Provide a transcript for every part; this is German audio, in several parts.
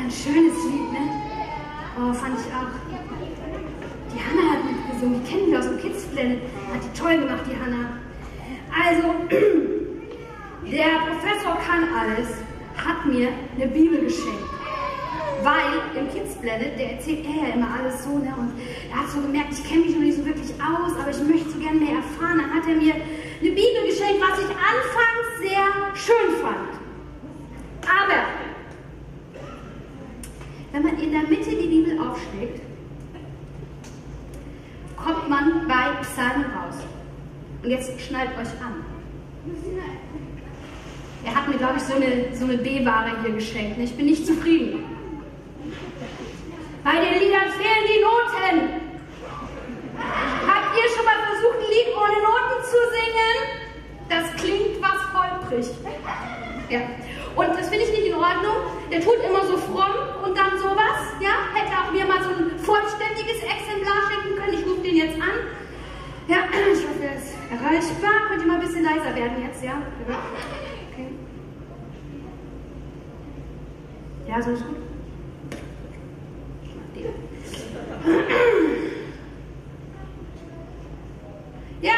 ein schönes Lied, ne? Oh, fand ich auch. Die Hanna hat mitgesungen, die kennen wir aus dem Kids Planet. Hat die toll gemacht, die Hanna. Also, der Professor kann alles, hat mir eine Bibel geschenkt. Weil im Kids Planet, der erzählt er ja immer alles so, ne? Und er hat so gemerkt, ich kenne mich noch nicht so wirklich aus, aber ich möchte so gerne mehr erfahren. Dann hat er mir eine Bibel geschenkt, was ich anfangs sehr schön fand. Aber wenn man in der Mitte die Bibel aufschlägt, kommt man bei Psalmen raus. Und jetzt schnallt euch an. Er hat mir, glaube ich, so eine, so eine B-Ware hier geschenkt. Ich bin nicht zufrieden. Bei den Liedern fehlen die Noten. Habt ihr schon mal versucht, ein Lied ohne Noten zu singen? Das klingt was holprig. Ja. Und das finde ich nicht in Ordnung. Der tut immer so fromm und dann sowas. Ja, hätte auch mir mal so ein vollständiges Exemplar schenken können. Ich rufe den jetzt an. Ja, ich hoffe, er ist erreichbar. Könnt ihr mal ein bisschen leiser werden jetzt, ja? Okay. Ja, so ist gut. Ja,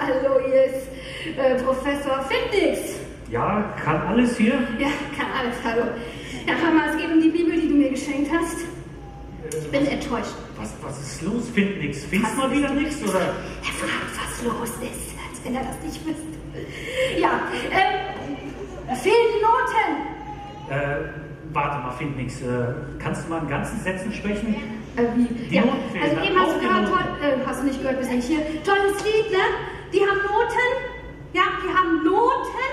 hallo, hier ist äh, Professor Fitnix. Ja, kann alles hier? Ja, kann alles, hallo. Ja, hör mal, es geht um die Bibel, die du mir geschenkt hast. Ich bin enttäuscht. Was, was ist los? Find nix. Findest mal wieder nichts, oder? Er fragt, was los ist, als wenn er das nicht wüsste. Ja, ähm, fehlen die Noten. Äh, warte mal, find nix. Äh, kannst du mal in ganzen Sätzen sprechen? Äh, wie? Die ja, Noten fehlen, also eben hast du gehört, toll, äh, hast du nicht gehört, bis nicht hier. Tolles Lied, ne? Die haben Noten. Ja, die haben Noten.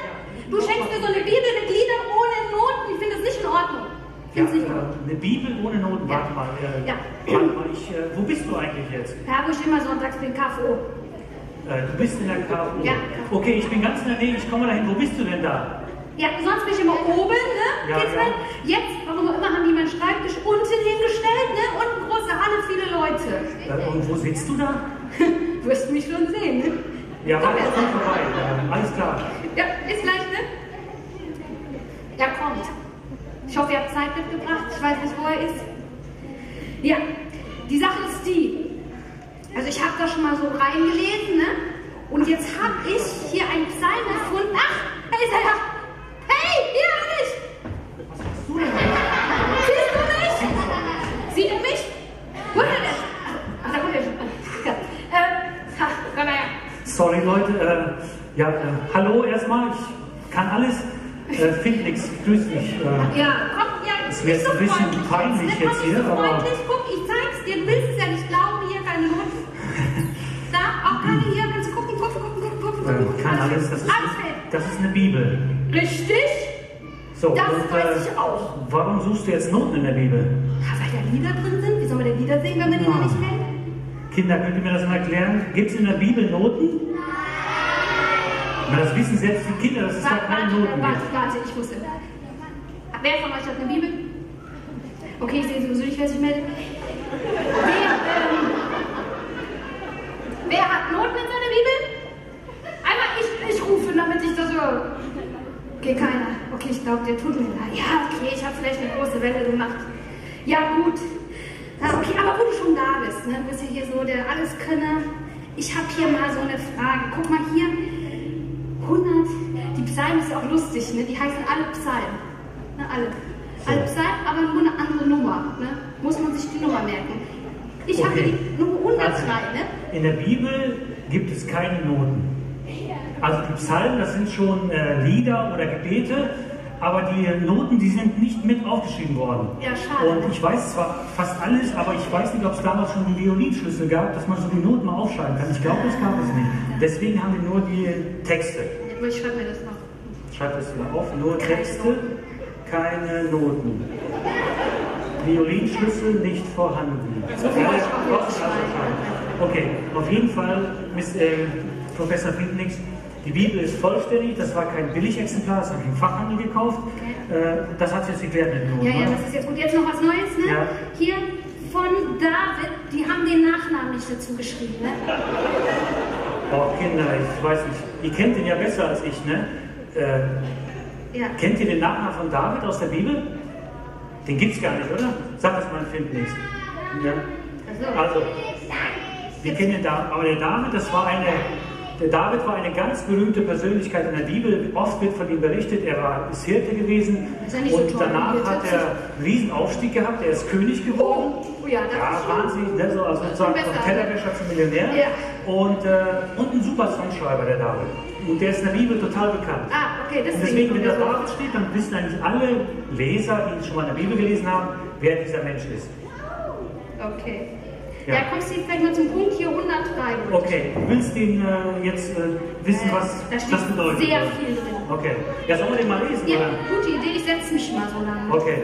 Du schenkst mir so eine Bibel mit Liedern ohne Noten. Ich finde das nicht in Ordnung. Ja, Find's nicht in äh, Ordnung. eine Bibel ohne Noten. Ja. Warte mal. Äh, Ja. Warte mal, ich, äh, wo bist du eigentlich jetzt? Ja, wo ich immer sonntags bin, KFO. Äh, du bist in der KU. Ja. Okay, ich bin ganz in der Nähe. Ich komme dahin. Wo bist du denn da? Ja, sonst bin ich immer oben, ne? Ja, Geht's ja. Jetzt, warum auch immer, haben die meinen Schreibtisch unten hingestellt, ne? Unten große Halle, viele Leute. Äh, und wo sitzt du da? Wirst du mich schon sehen, ne? Ja, Komm komm vorbei. Alles klar. Ja, ist gleich, ne? Ja, kommt. Ich hoffe, ihr habt Zeit mitgebracht. Ich weiß nicht, wo er ist. Ja, die Sache ist die. Also ich habe da schon mal so reingelesen, ne? Und jetzt habe ich hier einen Psalm gefunden. Ach, da ist er ja. Sorry, Leute. Äh, ja, äh, hallo erstmal. Ich kann alles. Äh, find nix. Grüß dich. Äh, Ja, komm, ja, Es nicht jetzt ein bisschen peinlich? Komm, jetzt hier, so aber-. Guck, ich zeig's dir, du willst es ja nicht glauben, hier keine Noten. Da, auch keine hier, kannst du gucken, gucken, gucken, gucken, gucken, äh, kann alles. Das ist, das ist eine Bibel. Richtig? So, Das und, äh, weiß ich auch. Warum suchst du jetzt Noten in der Bibel? Ja, weil da Lieder drin sind. Wie soll man denn Lieder singen, wenn man die noch Ja. nicht kennt? Kinder, könnt ihr mir das mal erklären? Gibt es in der Bibel Noten? Na, das wissen selbst die Kinder, dass es da Warte, keine warte, Noten warte, warte, ich wusste. Wer von euch hat eine Bibel? Okay, ich sehe sowieso nicht, wer sich meldet. Wer, ähm, wer hat Noten in seiner Bibel? Einmal ich, ich rufe, damit ich das höre. Okay, keiner. Okay, ich glaube, der tut mir leid. Ja, okay, ich habe vielleicht eine große Welle gemacht. Ja, gut. Ja, okay, aber wo du schon da bist, ne, du bist ja hier so der Alleskönner. Ich habe hier mal so eine Frage. Guck mal hier, 100, die Psalmen ist ja auch lustig, ne? die heißen alle Psalmen. Ne? Alle. Alle Psalmen, aber nur eine andere Nummer. Ne? Muss man sich die Nummer merken. Ich habe Okay. die Nummer 103, Also, ne? in der Bibel gibt es keine Noten. Also die Psalmen, das sind schon äh, Lieder oder Gebete, aber die Noten, die sind nicht mit aufgeschrieben worden. Ja, schade. Und ich weiß zwar fast alles, aber ich weiß nicht, ob es damals schon einen Violinschlüssel gab, dass man so die Noten mal aufschreiben kann. Ich glaube, das gab es nicht. Deswegen haben wir nur die Texte. Ich schreibe mir das noch. Schreibt das mal auf. Nur Texte, keine Noten. Violinschlüssel nicht vorhanden. So viel wollte ich auch jetzt schreiben. Okay, auf jeden Fall, Miss, äh, Professor Findnix, die Bibel ist vollständig, das war kein Billigexemplar, das habe ich im Fachhandel gekauft. Äh, das hat jetzt mit Noten. Ja, ja, das ist jetzt gut. Jetzt noch was Neues, ne? Ja. Hier von David, die haben den Nachnamen nicht dazu geschrieben, ne? Oh, Kinder, ich weiß nicht, ihr kennt den ja besser als ich, ne? Äh, Ja. kennt ihr den Nachnamen von David aus der Bibel? Den gibt es gar nicht, oder? Sag das mal, findet nichts. Ja. Also, wir kennen den David, aber der David, das war eine, der David war eine ganz berühmte Persönlichkeit in der Bibel. Oft wird von ihm berichtet, er war ist Hirte gewesen Ist so und toll, danach hat er einen Riesenaufstieg gehabt. Er ist König geworden. Oh, ja, das Ja, ist wahnsinnig, ne? so, also sozusagen vom Tellerwäscher zum Millionär. Ja. Und, äh, und ein super Songschreiber, der David. Und der ist in der Bibel total bekannt. Ah, okay, Und deswegen. deswegen, wenn er so. David steht, dann wissen eigentlich alle Leser, die schon mal in der Bibel gelesen haben, wer dieser Mensch ist. Okay. Ja. Ja, kommst du jetzt gleich mal zum Punkt hier 103. gut. Okay, du willst den äh, jetzt äh, wissen, Äh, was da steht das bedeutet? sehr viel drin. Okay. Ja, sollen wir den mal lesen? Ja, Oder? gute Idee, ich setze mich mal so lange. Okay.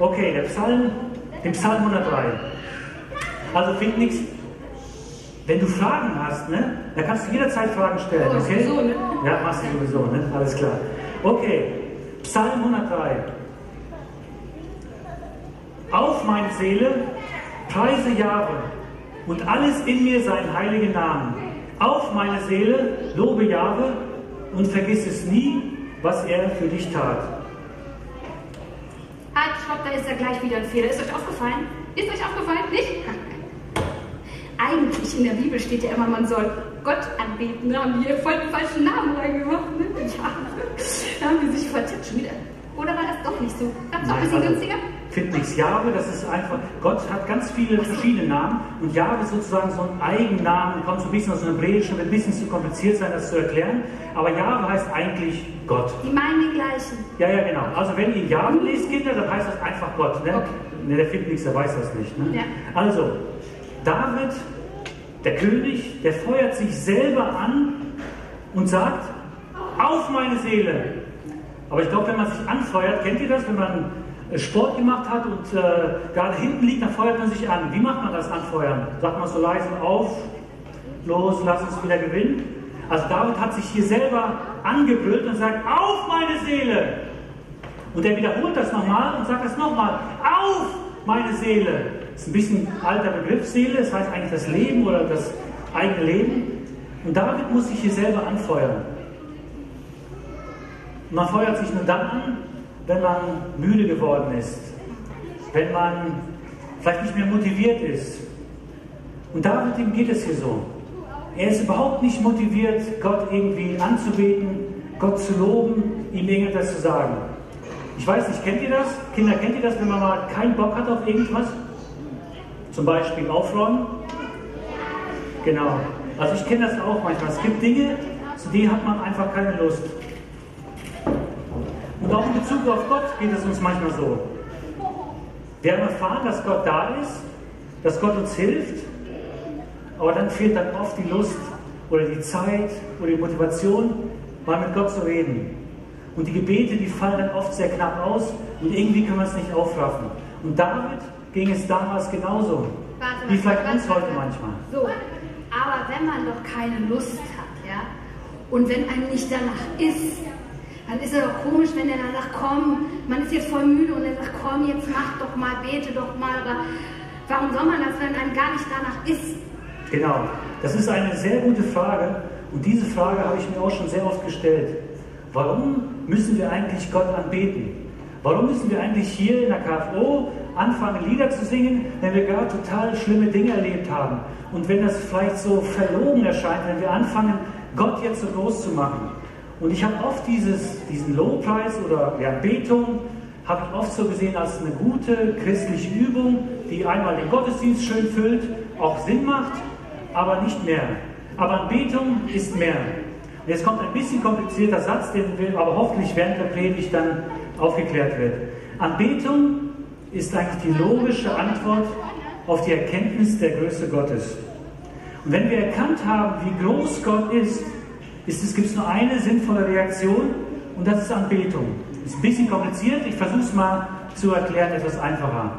Okay, der Psalm, den Psalm 103. Also find nichts. Wenn du Fragen hast, ne, dann kannst du jederzeit Fragen stellen, Oh, okay? sowieso, ne? Ja, machst du sowieso, ne? Alles klar. Okay, Psalm 103. Auf meine Seele, preise Jahwe und alles in mir seinen heiligen Namen. Auf meine Seele, lobe Jahwe und vergiss es nie, was er für dich tat. Halt, stopp, da ist ja gleich wieder ein Fehler. Ist euch aufgefallen? Ist euch aufgefallen? Nicht? Eigentlich in der Bibel steht ja immer, man soll Gott anbeten. Da haben hier voll den falschen Namen reingemacht. Ne? Ja, da haben die sich vertippt schon wieder. Oder war das doch nicht so? Gab es doch ein bisschen also, günstiger? Nichts. Jahwe, das ist einfach, Gott hat ganz viele verschiedene Namen und Jahwe ist sozusagen so ein Eigennamen, kommt so ein bisschen aus dem Hebräischen, wird ein bisschen zu kompliziert sein, das zu erklären. Aber Jahwe heißt eigentlich Gott. Die meinen die gleichen. Ja, ja, genau. Also wenn ihr Jahwe lest, Kinder, dann heißt das einfach Gott. Ne? Okay. Ne, der findet nichts, der weiß das nicht. Ne? Ja. Also, David, der König, der feuert sich selber an und sagt, auf meine Seele. Aber ich glaube, wenn man sich anfeuert, kennt ihr das, wenn man Sport gemacht hat und äh, gerade hinten liegt, dann feuert man sich an. Wie macht man das anfeuern? Sagt man so leise auf, los, lass uns wieder gewinnen? Also David hat sich hier selber angebrüllt und sagt, auf meine Seele! Und er wiederholt das nochmal und sagt das nochmal, auf meine Seele! Das ist ein bisschen alter Begriff, Seele, das heißt eigentlich das Leben oder das eigene Leben. Und David muss sich hier selber anfeuern. Und man feuert sich nur dann an, wenn man müde geworden ist, wenn man vielleicht nicht mehr motiviert ist. Und David, ihm geht es hier so. Er ist überhaupt nicht motiviert, Gott irgendwie anzubeten, Gott zu loben, ihm irgendetwas zu sagen. Ich weiß nicht, kennt ihr das? Kinder, kennt ihr das, wenn man mal keinen Bock hat auf irgendwas? Zum Beispiel aufräumen? Genau. Also ich kenne das auch manchmal. Es gibt Dinge, zu denen hat man einfach keine Lust. Und auch in Bezug auf Gott geht es uns manchmal so. Wir haben erfahren, dass Gott da ist, dass Gott uns hilft, aber dann fehlt dann oft die Lust oder die Zeit oder die Motivation, mal mit Gott zu reden. Und die Gebete, die fallen dann oft sehr knapp aus und irgendwie können wir es nicht aufraffen. Und damit ging es damals genauso. Warte, Wie vielleicht warte, uns heute warte. manchmal. So, aber wenn man doch keine Lust hat, ja, und wenn einem nicht danach ist, dann ist es doch komisch, wenn der dann sagt, komm, man ist jetzt voll müde und er sagt, komm, jetzt mach doch mal, bete doch mal, aber warum soll man das, wenn einem gar nicht danach ist? Genau, das ist eine sehr gute Frage und diese Frage habe ich mir auch schon sehr oft gestellt. Warum müssen wir eigentlich Gott anbeten? Warum müssen wir eigentlich hier in der KFO anfangen, Lieder zu singen, wenn wir gerade total schlimme Dinge erlebt haben? Und wenn das vielleicht so verlogen erscheint, wenn wir anfangen, Gott jetzt so groß zu machen. Und ich habe oft dieses, diesen Lobpreis oder die Anbetung, habe ich oft so gesehen als eine gute christliche Übung, die einmal den Gottesdienst schön füllt, auch Sinn macht, aber nicht mehr. Aber Anbetung ist mehr. Und jetzt kommt ein bisschen komplizierter Satz, den wir aber hoffentlich während der Predigt dann aufgeklärt wird. Anbetung ist eigentlich die logische Antwort auf die Erkenntnis der Größe Gottes. Und wenn wir erkannt haben, wie groß Gott ist es, gibt nur eine sinnvolle Reaktion? Und das ist Anbetung. Ist ein bisschen kompliziert, ich versuche es mal zu erklären, etwas einfacher.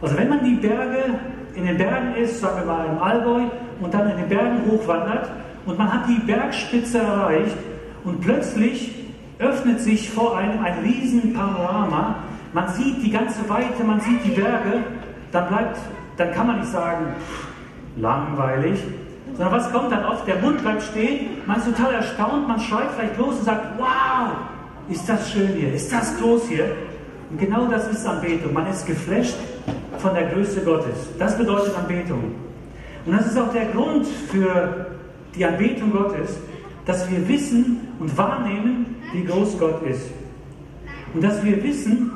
Also wenn man die Berge, in den Bergen ist, sagen wir mal im Allgäu, und dann in den Bergen hochwandert und man hat die Bergspitze erreicht und plötzlich öffnet sich vor einem ein riesen Panorama, man sieht die ganze Weite, man sieht die Berge, dann bleibt, dann kann man nicht sagen, langweilig, sondern was kommt dann oft? Der Mund bleibt stehen, man ist total erstaunt, man schreit vielleicht los und sagt, wow, ist das schön hier, ist das groß hier? Und genau das ist Anbetung. Man ist geflasht von der Größe Gottes. Das bedeutet Anbetung. Und das ist auch der Grund für die Anbetung Gottes, dass wir wissen und wahrnehmen, wie groß Gott ist. Und dass wir wissen,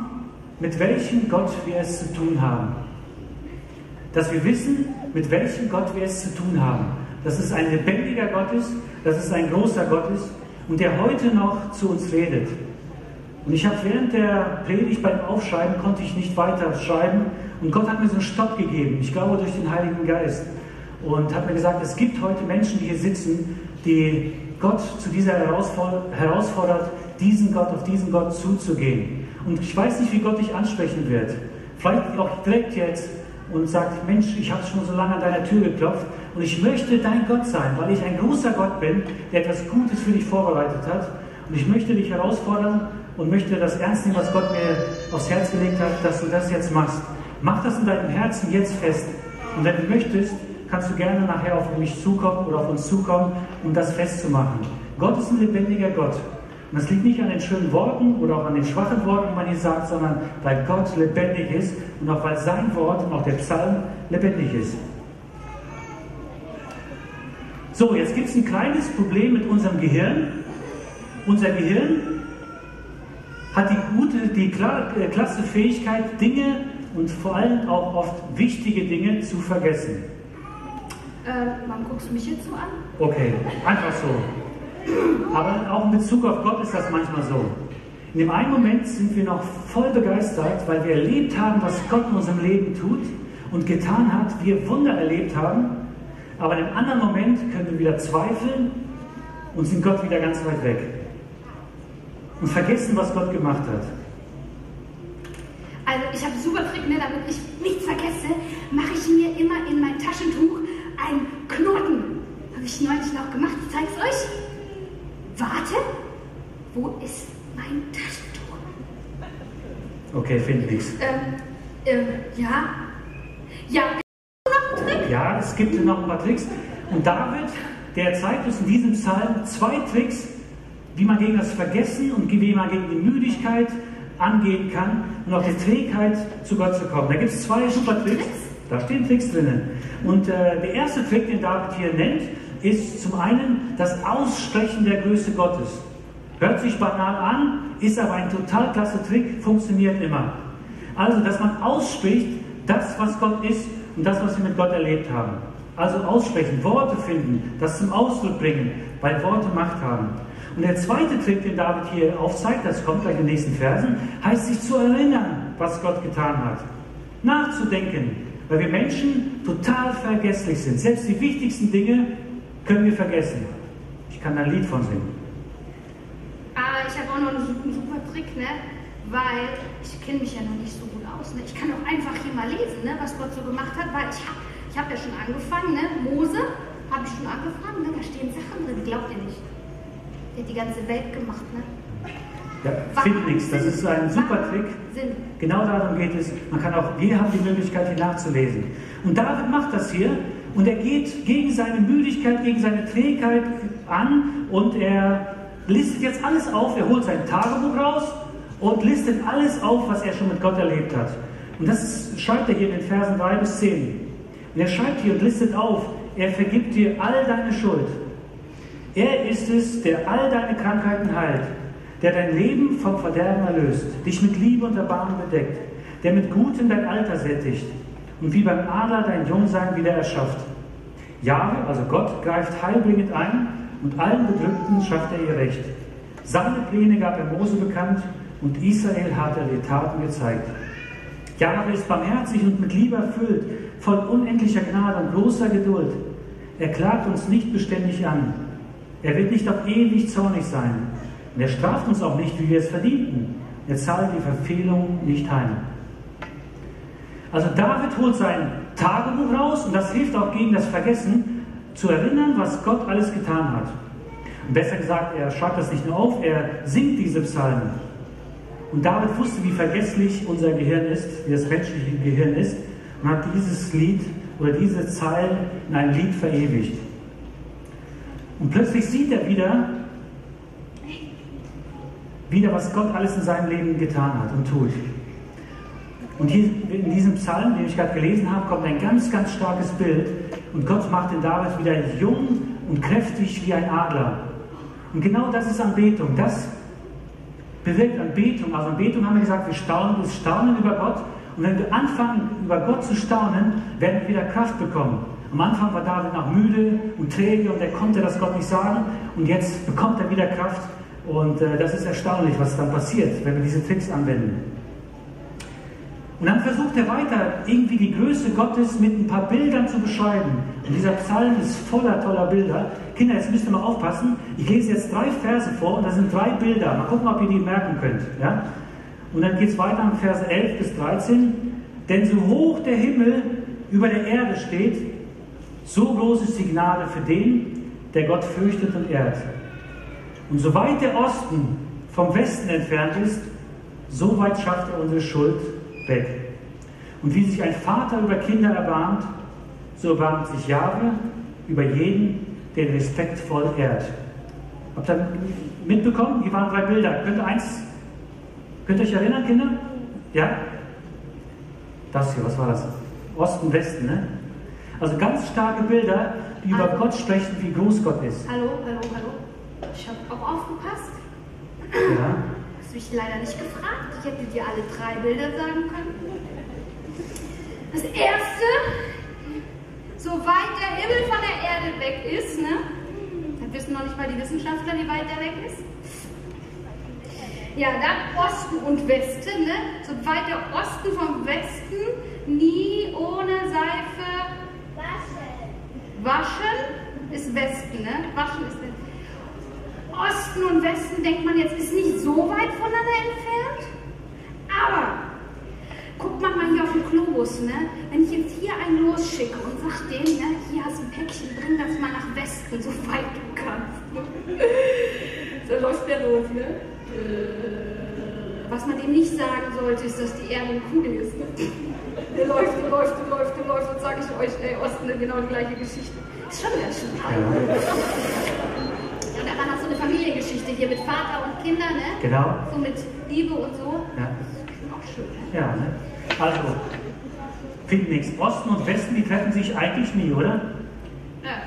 mit welchem Gott wir es zu tun haben. Dass wir wissen, mit welchem Gott wir es zu tun haben. Dass es ein lebendiger Gott ist, dass es ein großer Gott ist und der heute noch zu uns redet. Und ich habe während der Predigt beim Aufschreiben konnte ich nicht weiter schreiben und Gott hat mir so einen Stopp gegeben, ich glaube durch den Heiligen Geist und hat mir gesagt, es gibt heute Menschen, die hier sitzen, die Gott zu dieser herausfordert, diesen Gott, auf diesen Gott zuzugehen. Und ich weiß nicht, wie Gott dich ansprechen wird. Vielleicht auch direkt jetzt und sagt, Mensch, ich habe schon so lange an deiner Tür geklopft und ich möchte dein Gott sein, weil ich ein großer Gott bin, der etwas Gutes für dich vorbereitet hat. Und ich möchte dich herausfordern und möchte das ernst nehmen, was Gott mir aufs Herz gelegt hat, dass du das jetzt machst. Mach das in deinem Herzen jetzt fest. Und wenn du möchtest, kannst du gerne nachher auf mich zukommen oder auf uns zukommen, um das festzumachen. Gott ist ein lebendiger Gott. Und das liegt nicht an den schönen Worten oder auch an den schwachen Worten, die man hier sagt, sondern weil Gott lebendig ist und auch weil sein Wort und auch der Psalm lebendig ist. So, jetzt gibt es ein kleines Problem mit unserem Gehirn. Unser Gehirn hat die gute, die äh, klasse Fähigkeit, Dinge und vor allem auch oft wichtige Dinge zu vergessen. Äh, warum guckst du mich jetzt so an? Okay, einfach so. Aber auch in Bezug auf Gott ist das manchmal so. In dem einen Moment sind wir noch voll begeistert, weil wir erlebt haben, was Gott in unserem Leben tut und getan hat, wir Wunder erlebt haben. Aber in einem anderen Moment können wir wieder zweifeln und sind Gott wieder ganz weit weg. Und vergessen, was Gott gemacht hat. Also ich habe super Trick, ne, damit ich nichts vergesse, mache ich mir immer in mein Taschentuch einen Knoten. Habe ich neulich noch gemacht, ich zeige es euch. Warte, wo ist mein Taschentuch? Okay, finde nichts. Ähm, ähm, ja. Ja, noch ein Trick? Ja, es gibt noch ein paar Tricks. Und David, der zeigt uns in diesem Psalm zwei Tricks, wie man gegen das Vergessen und wie man gegen die Müdigkeit angehen kann und auch die Trägheit zu Gott zu kommen. Da gibt es zwei super Tricks. Da stehen Tricks drinnen. Und äh, der erste Trick, den David hier nennt, ist zum einen das Aussprechen der Größe Gottes. Hört sich banal an, ist aber ein total klasse Trick, funktioniert immer. Also, dass man ausspricht, das, was Gott ist und das, was wir mit Gott erlebt haben. Also aussprechen, Worte finden, das zum Ausdruck bringen, weil Worte Macht haben. Und der zweite Trick, den David hier aufzeigt, das kommt gleich in den nächsten Versen, heißt sich zu erinnern, was Gott getan hat. Nachzudenken, weil wir Menschen total vergesslich sind. Selbst die wichtigsten Dinge können wir vergessen. Ich kann ein Lied von singen. Aber ich habe auch noch einen super Trick, ne? Weil ich kenne mich ja noch nicht so gut aus. Ne? Ich kann auch einfach hier mal lesen, ne? was Gott so gemacht hat, weil ich habe ich hab ja schon angefangen, ne? Mose habe ich schon angefangen, ne? da stehen Sachen drin, glaubt ihr nicht. Der hat die ganze Welt gemacht, ne? Ja, finde nichts. Das ist ein super Trick. Sinn. Genau darum geht es. Man kann auch, wir haben die Möglichkeit, hier nachzulesen. Und David macht das hier und er geht gegen seine Müdigkeit, gegen seine Trägheit an und er listet jetzt alles auf. Er holt sein Tagebuch raus und listet alles auf, was er schon mit Gott erlebt hat. Und das schreibt er hier in den Versen 3 bis 10. Und er schreibt hier und listet auf, er vergibt dir all deine Schuld. Er ist es, der all deine Krankheiten heilt, der dein Leben vom Verderben erlöst, dich mit Liebe und Erbarmen bedeckt, der mit Gutem dein Alter sättigt und wie beim Adler dein Jungsein wieder erschafft. Jahwe, also Gott, greift heilbringend ein und allen Bedrückten schafft er ihr Recht. Seine Pläne gab er Mose bekannt und Israel hat er die Taten gezeigt. Jahwe ist barmherzig und mit Liebe erfüllt, voll unendlicher Gnade und großer Geduld. Er klagt uns nicht beständig an. Er wird nicht auf ewig zornig sein. Und er straft uns auch nicht, wie wir es verdienten. Er zahlt die Verfehlung nicht heim. Also David holt sein Tagebuch raus und das hilft auch gegen das Vergessen, zu erinnern, was Gott alles getan hat. Und besser gesagt, er schreibt das nicht nur auf, er singt diese Psalmen. Und David wusste, wie vergesslich unser Gehirn ist, wie das menschliche Gehirn ist, und hat dieses Lied oder diese Zeilen in ein Lied verewigt. Und plötzlich sieht er wieder, wieder, was Gott alles in seinem Leben getan hat und tut. Und hier in diesem Psalm, den ich gerade gelesen habe, kommt ein ganz, ganz starkes Bild. Und Gott macht den David wieder jung und kräftig wie ein Adler. Und genau das ist Anbetung. Das bewirkt Anbetung. Also Anbetung haben wir gesagt, wir staunen, wir staunen über Gott. Und wenn wir anfangen, über Gott zu staunen, werden wir wieder Kraft bekommen. Am Anfang war David noch müde und träge und er konnte das Gott nicht sagen. Und jetzt bekommt er wieder Kraft. Und äh, das ist erstaunlich, was dann passiert, wenn wir diese Tricks anwenden. Und dann versucht er weiter, irgendwie die Größe Gottes mit ein paar Bildern zu beschreiben. Und dieser Psalm ist voller toller Bilder. Kinder, jetzt müsst ihr mal aufpassen. Ich lese jetzt drei Verse vor und da sind drei Bilder. Mal gucken, ob ihr die merken könnt. Ja? Und dann geht es weiter in Verse 11 bis 13. Denn so hoch der Himmel über der Erde steht, so groß ist die Gnade für den, der Gott fürchtet und ehrt. Und so weit der Osten vom Westen entfernt ist, so weit schafft er unsere Schuld weg. Und wie sich ein Vater über Kinder erbarmt, so erbarmt sich Jahwe über jeden, den respektvoll ehrt. Habt ihr mitbekommen? Hier waren drei Bilder. Könnt ihr eins, könnt ihr euch erinnern, Kinder? Ja? Das hier, was war das? Osten, Westen, ne? Also ganz starke Bilder, die über Gott sprechen, wie groß Gott ist. Hallo, hallo, hallo. Ich habe auch aufgepasst. Ja hast mich leider nicht gefragt. Ich hätte dir alle drei Bilder sagen können. Das erste, soweit der Himmel von der Erde weg ist, ne? Dann wissen noch nicht mal die Wissenschaftler, wie weit der weg ist. Ja, dann Osten und Westen, ne? Soweit der Osten vom Westen nie ohne Seife waschen. Waschen ist Westen, ne? Waschen ist Westen. Osten und Westen denkt man jetzt, ist nicht so weit voneinander entfernt. Aber guckt man mal hier auf den Globus, ne? Wenn ich jetzt hier einen losschicke und sag dem, ne, hier hast du ein Päckchen, bring das mal nach Westen, so weit du kannst. so läuft der los, ne? Was man dem nicht sagen sollte, ist, dass die Erde eine Kugel ist. Ne? Der läuft und läuft und läuft und läuft und sage ich euch, ey, Osten, genau die gleiche Geschichte. Ist schon ganz schön. Ja da war noch so eine Familiengeschichte hier mit Vater und Kindern, ne? Genau. So mit Liebe und so. Ja. Auch schön. Ne? Ja, ne? Also, finden nichts. Osten und Westen, die treffen sich eigentlich nie, oder? Ja.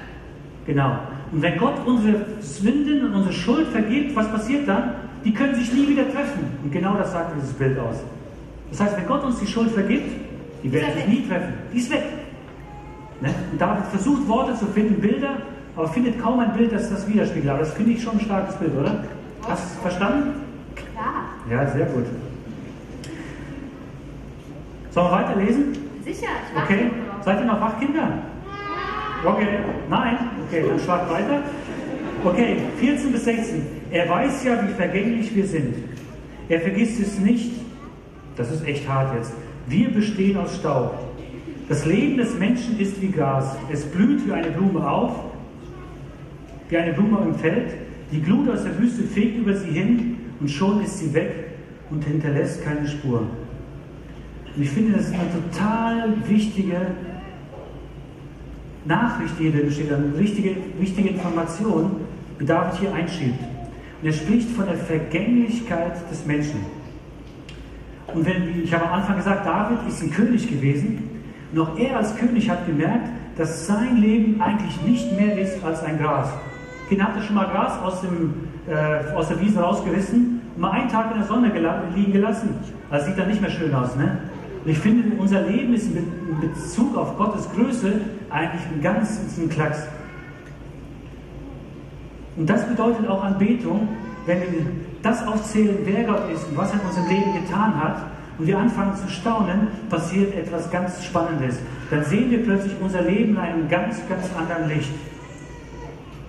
Genau. Und wenn Gott unsere Sünden und unsere Schuld vergibt, was passiert dann? Die können sich nie wieder treffen. Und genau das sagt dieses Bild aus. Das heißt, wenn Gott uns die Schuld vergibt, die werden sich nie treffen. Die ist weg. Ne? Und David versucht Worte zu finden, Bilder, aber findet kaum ein Bild, das das widerspiegelt. Aber das finde ich schon ein starkes Bild, oder? Hast du es verstanden? Ja. Ja, sehr gut. Sollen wir weiterlesen? Sicher, ich Okay. Seid ihr noch wach, Kinder? Okay. Nein? Okay, dann schlag weiter. Okay, 14 bis 16. Er weiß ja, wie vergänglich wir sind. Er vergisst es nicht. Das ist echt hart jetzt. Wir bestehen aus Staub. Das Leben des Menschen ist wie Gras. Es blüht wie eine Blume auf wie eine Blume im Feld. Die Glut aus der Wüste fegt über sie hin und schon ist sie weg und hinterlässt keine Spur. Und ich finde, das ist eine total wichtige Nachricht, die hier drin steht, eine wichtige, wichtige Information, die David hier einschiebt. Und er spricht von der Vergänglichkeit des Menschen. Und wenn, ich habe am Anfang gesagt, David ist ein König gewesen, auch er als König hat gemerkt, dass sein Leben eigentlich nicht mehr ist als ein Gras. Kinder, ihr schon mal Gras aus, dem, äh, aus der Wiese rausgerissen und mal einen Tag in der Sonne liegen gelassen? Das sieht dann nicht mehr schön aus, ne? Und ich finde, unser Leben ist in Bezug auf Gottes Größe eigentlich ein ganz ein Klacks. Und das bedeutet auch Anbetung, wenn wir das aufzählen, wer Gott ist und was er in unserem Leben getan hat, und wir anfangen zu staunen, passiert etwas ganz Spannendes. Dann sehen wir plötzlich unser Leben in einem ganz, ganz anderen Licht.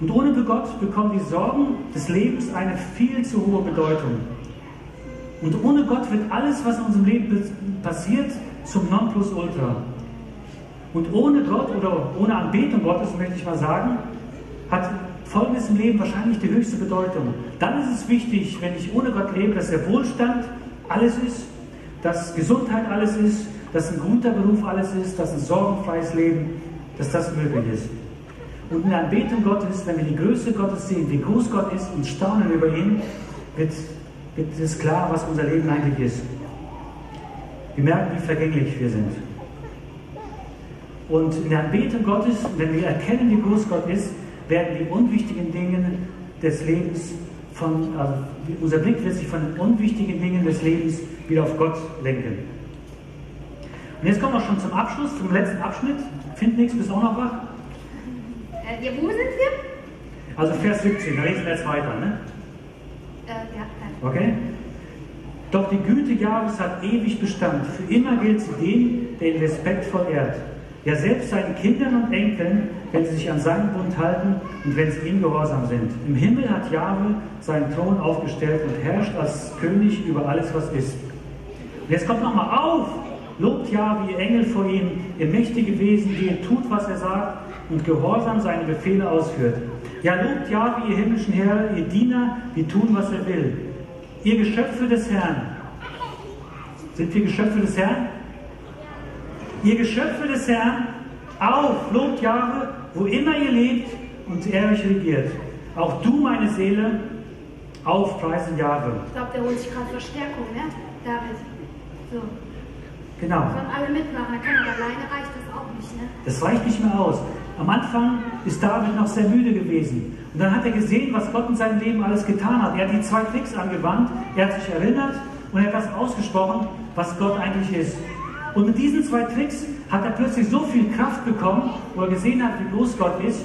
Und ohne Gott bekommen die Sorgen des Lebens eine viel zu hohe Bedeutung. Und ohne Gott wird alles, was in unserem Leben passiert, zum Nonplusultra. Und ohne Gott oder ohne Anbetung Gottes, möchte ich mal sagen, hat Folgendes im Leben wahrscheinlich die höchste Bedeutung. Dann ist es wichtig, wenn ich ohne Gott lebe, dass der Wohlstand alles ist, dass Gesundheit alles ist, dass ein guter Beruf alles ist, dass ein sorgenfreies Leben, dass das möglich ist. Und in der Anbetung Gottes, wenn wir die Größe Gottes sehen, wie groß Gott ist und staunen über ihn, wird, wird es klar, was unser Leben eigentlich ist. Wir merken, wie vergänglich wir sind. Und in der Anbetung Gottes, wenn wir erkennen, wie groß Gott ist, werden die unwichtigen Dinge des Lebens von, also unser Blick wird sich von den unwichtigen Dingen des Lebens wieder auf Gott lenken. Und jetzt kommen wir schon zum Abschluss, zum letzten Abschnitt. Find nichts, bis auch noch wach. Ja, wo sind wir? Also Vers 17, da lesen wir jetzt weiter, ne? Äh, ja, Okay? Doch die Güte Jahres hat ewig Bestand. Für immer gilt sie dem, der ihn respektvoll ehrt. Ja, selbst seinen Kindern und Enkeln, wenn sie sich an seinen Bund halten und wenn sie ihm gehorsam sind. Im Himmel hat Jahwe seinen Thron aufgestellt und herrscht als König über alles, was ist. Und jetzt kommt nochmal auf! Lobt Jahwe, ihr Engel vor ihm, ihr mächtige Wesen, die ihr tut, was er sagt und gehorsam seine Befehle ausführt. Ja, lobt Jahwe, ihr himmlischen Herren, ihr Diener, die tun, was er will. Ihr Geschöpfe des Herrn. Sind wir Geschöpfe des Herrn? Ihr Geschöpfe des Herrn, auf, lobt Jahwe, wo immer ihr lebt und er euch regiert. Auch du, meine Seele, auf, preise Jahwe. Ich glaube, der holt sich gerade Verstärkung, ne? David. So. Genau. Sollen alle mitmachen, er kann aber alleine reicht das auch nicht, ne? Das reicht nicht mehr aus. Am Anfang ist David noch sehr müde gewesen. Und dann hat er gesehen, was Gott in seinem Leben alles getan hat. Er hat die zwei Tricks angewandt, er hat sich erinnert und er hat das ausgesprochen, was Gott eigentlich ist. Und mit diesen zwei Tricks hat er plötzlich so viel Kraft bekommen, wo er gesehen hat, wie groß Gott ist,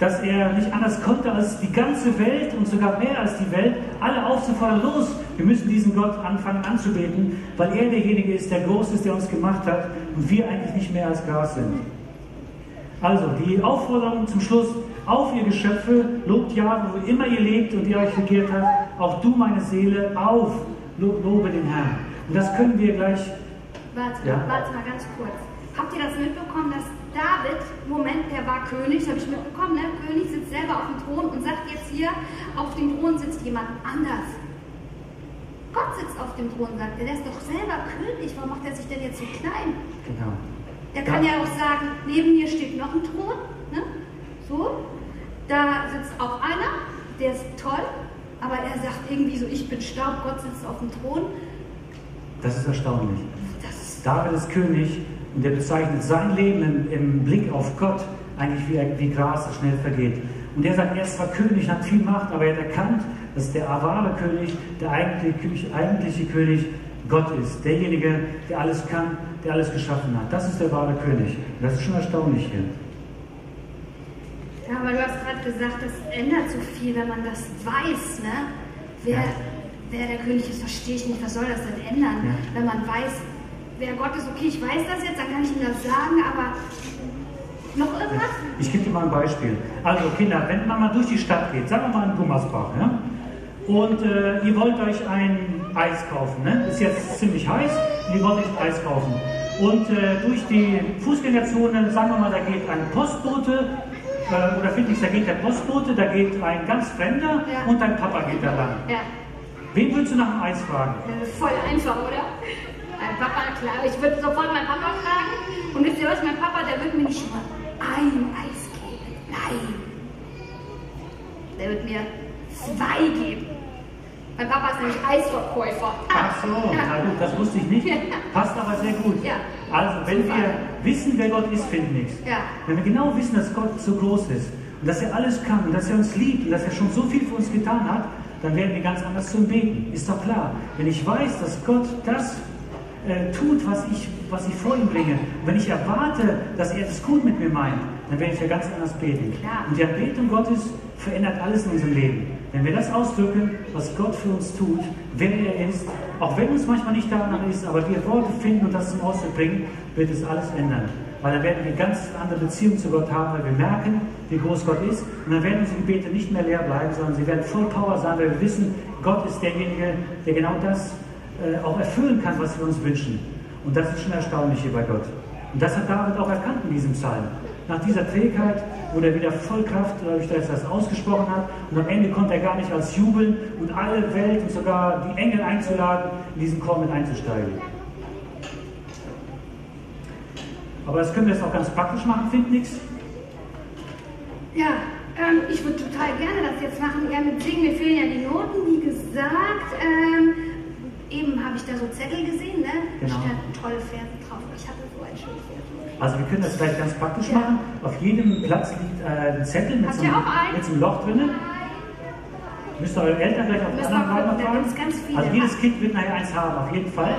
dass er nicht anders konnte, als die ganze Welt und sogar mehr als die Welt, alle aufzufordern, los, wir müssen diesen Gott anfangen anzubeten, weil er derjenige ist, der groß ist, der uns gemacht hat und wir eigentlich nicht mehr als Gras sind. Also, die Aufforderung zum Schluss, auf ihr Geschöpfe, lobt Jahwe, wo immer ihr lebt und ihr euch regiert habt, auch du, meine Seele, auf, lo- lobe den Herrn. Und das können wir gleich, Warte, Ja. warte mal ganz kurz. Habt ihr das mitbekommen, dass David, Moment, der war König, habe ich mitbekommen, ne? König sitzt selber auf dem Thron und sagt jetzt hier, auf dem Thron sitzt jemand anders. Gott sitzt auf dem Thron, sagt er, der ist doch selber König, warum macht er sich denn jetzt so klein? genau, Der kann ja auch sagen, neben mir steht noch ein Thron, ne? So, da sitzt auch einer, der ist toll, aber er sagt irgendwie so, ich bin Staub, Gott sitzt auf dem Thron. das ist erstaunlich. Das ist David ist König und er bezeichnet sein Leben im, im Blick auf Gott eigentlich wie, wie Gras, das schnell vergeht. Und er sagt, er ist zwar König, hat viel Macht, aber er hat erkannt, dass der wahre König, der eigentliche, eigentliche König Gott ist. Derjenige, der alles kann, der alles geschaffen hat. Das ist der wahre König. Das ist schon erstaunlich hier. Ja, aber du hast gerade gesagt, das ändert so viel, wenn man das weiß, ne? Wer, Ja. wer der König ist, verstehe ich nicht. Was soll das denn ändern? Ja. Wenn man weiß, wer Gott ist, okay, ich weiß das jetzt, dann kann ich ihm das sagen, aber noch irgendwas? Ich gebe dir mal ein Beispiel. Also Kinder, wenn man mal durch die Stadt geht, sagen wir mal in Gummersbach, ja? und äh, ihr wollt euch ein Eis kaufen, ne? ist jetzt ziemlich heiß, wollt euch ein Eis kaufen. Und äh, durch die Fußgängerzone, sagen wir mal, da geht ein Postbote, äh, oder finde ich, da geht der Postbote, da geht ein ganz Fremder Ja. und dein Papa geht da lang. Ja, Wen würdest du nach dem Eis fragen? ist voll einfach, oder? Mein Papa, klar, ich würde sofort meinen Papa fragen. Und wisst ihr was, mein Papa, der wird mir nicht mal ein Eis geben. Nein. Der wird mir zwei geben. Mein Papa ist nämlich Eisverkäufer. Ach so, na gut, das wusste ich nicht. Passt aber sehr gut. Ja. Also, wenn Super. wir wissen, wer Gott ist, finden nichts. Ja. Wenn wir genau wissen, dass Gott so groß ist und dass er alles kann und dass er uns liebt und dass er schon so viel für uns getan hat, dann werden wir ganz anders zum Beten. Ist doch klar. Wenn ich weiß, dass Gott das äh, tut, was ich, was ich vor ihm bringe, und wenn ich erwarte, dass er das gut mit mir meint, dann werde ich ja ganz anders beten. Klar. Und die Anbetung Gottes verändert alles in unserem Leben. Wenn wir das ausdrücken, was Gott für uns tut, wer er ist, auch wenn uns manchmal nicht danach ist, aber wir Worte finden und das zum Ausdruck bringen, wird es alles ändern. Weil dann werden wir ganz andere Beziehung zu Gott haben, weil wir merken, wie groß Gott ist. Und dann werden unsere Gebete nicht mehr leer bleiben, sondern sie werden voll Power sein, weil wir wissen, Gott ist derjenige, der genau das äh, auch erfüllen kann, was wir uns wünschen. Und das ist schon erstaunlich hier bei Gott. Und das hat David auch erkannt in diesem Psalm. Nach dieser Trägheit wurde er wieder voll Kraft, dadurch, dass er das ausgesprochen hat. Und am Ende konnte er gar nicht als jubeln und alle Welt und sogar die Engel einzuladen, in diesen Chor mit einzusteigen. Aber das können wir jetzt auch ganz praktisch machen, findet nichts. Ja, ähm, ich würde total gerne das jetzt machen, eher mit Singen. Mir fehlen ja die Noten, wie gesagt. Ähm, eben habe ich da so Zettel gesehen, ne? Genau. Standen tolle Verse. Ich hatte so ein schönes Vers. Also wir können das vielleicht ganz praktisch Ja. machen. Auf jedem Platz liegt äh, ein Zettel mit so, einem, mit so einem Loch drinnen. Müsst ihr eure Eltern gleich auf Müssen anderen da fragen. Also jedes Kind wird nachher eins haben, auf jeden Fall.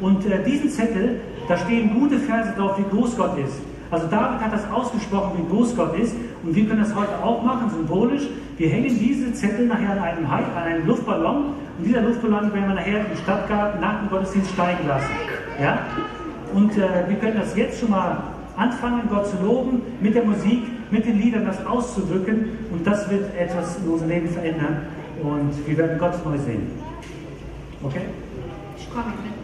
Und äh, diesen Zettel, da stehen gute Verse drauf, wie groß Gott ist. Also David hat das ausgesprochen, wie groß Gott ist. Und wir können das heute auch machen, symbolisch. Wir hängen diese Zettel nachher an einem, Hai- an einem Luftballon. Und dieser Luftballon werden wir nachher im Stadtgarten nach dem Gottesdienst steigen lassen. Ja? Und äh, wir können das jetzt schon mal anfangen, Gott zu loben, mit der Musik, mit den Liedern das auszudrücken. Und das wird etwas in unserem Leben verändern. Und wir werden Gott neu sehen. Okay? Ich komme mit.